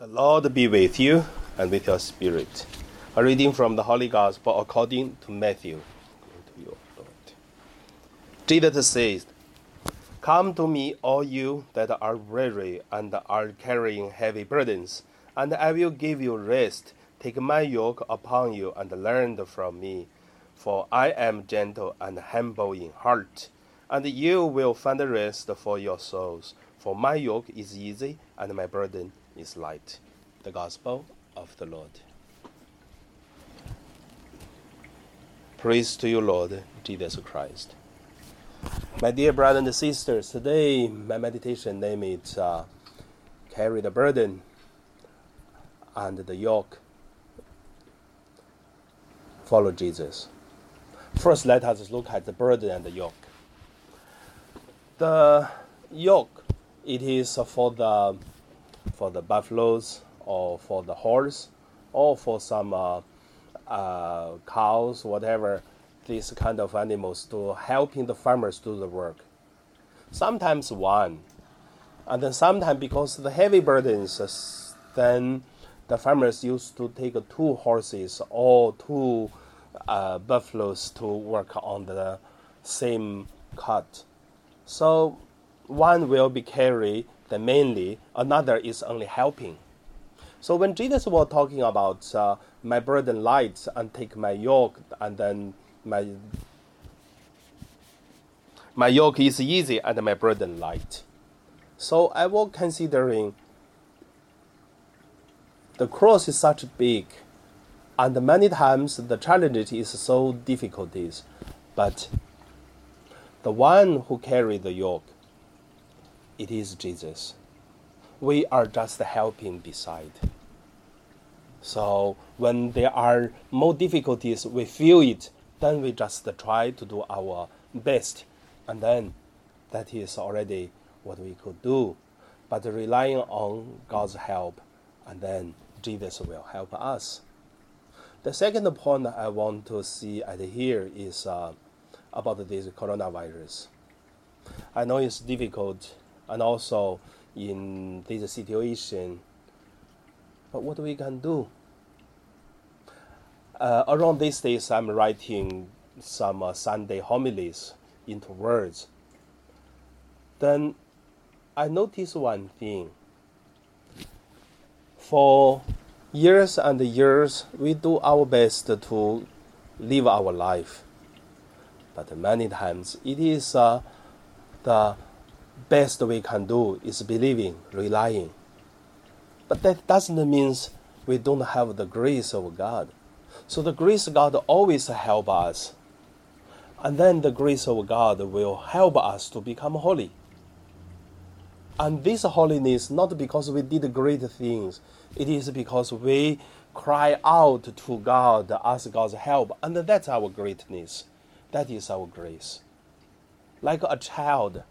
The Lord be with you and with your spirit. A reading from the Holy Gospel according to Matthew. To you. Jesus says, Come to me, all you that are weary and are carrying heavy burdens, and I will give you rest. Take my yoke upon you and learn from me, for I am gentle and humble in heart, and you will find rest for your souls. For my yoke is easy and my burden is light. The Gospel of the Lord. Praise to you, Lord Jesus Christ. My dear brothers and sisters, today my meditation name is uh, Carry the Burden and the Yoke. Follow Jesus. First, let us look at the burden and the yoke. The yoke, it is for the for the buffaloes or for the horse or for some uh, uh, cows, whatever, these kind of animals to helping the farmers do the work. Sometimes one, and then sometimes because the heavy burdens, uh, then the farmers used to take two horses or two uh, buffaloes to work on the same cut. So one will be carried then mainly another is only helping. So when Jesus was talking about uh, my burden light and take my yoke and then my my yoke is easy and my burden light. So I was considering the cross is such big and many times the challenge is so difficulties, but the one who carried the yoke it is Jesus. We are just helping beside. So when there are more difficulties, we feel it, then we just try to do our best, and then that is already what we could do. But relying on God's help, and then Jesus will help us. The second point I want to see at here is uh, about this coronavirus. I know it's difficult and also in this situation. But what we can do? Uh, around these days, I'm writing some uh, Sunday homilies into words. Then I notice one thing. For years and years, we do our best to live our life. But many times, it is uh, the best we can do is believing, relying. But that doesn't mean we don't have the grace of God. So the grace of God always help us. And then the grace of God will help us to become holy. And this holiness not because we did great things, it is because we cry out to God, ask God's help, and that's our greatness. That is our grace. Like a child,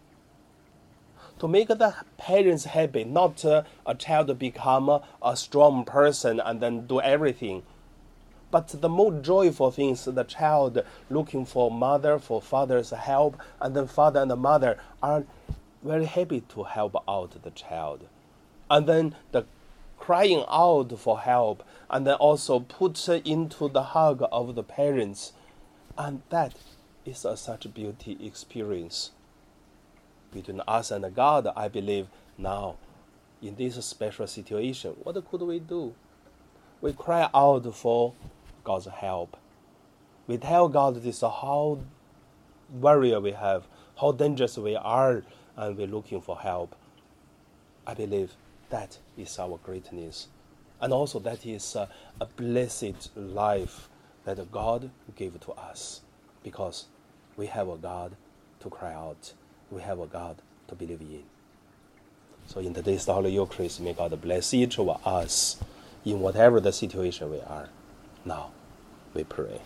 to make the parents happy, not uh, a child become a, strong person and then do everything. But the more joyful things, the child looking for mother, for father's help, and then father and the mother are very happy to help out the child. And then the crying out for help, and then also put into the hug of the parents. And that is a such beauty experience between us and God, I believe now, in this special situation, what could we do? We cry out for God's help. We tell God this how warrior we have, how dangerous we are, and we're looking for help. I believe that is our greatness. And also, that is a, a blessed life that God gave to us because we have a God to cry out we have a God to believe in. So in today's Holy Eucharist, may God bless each of us in whatever the situation we are. Now, we pray.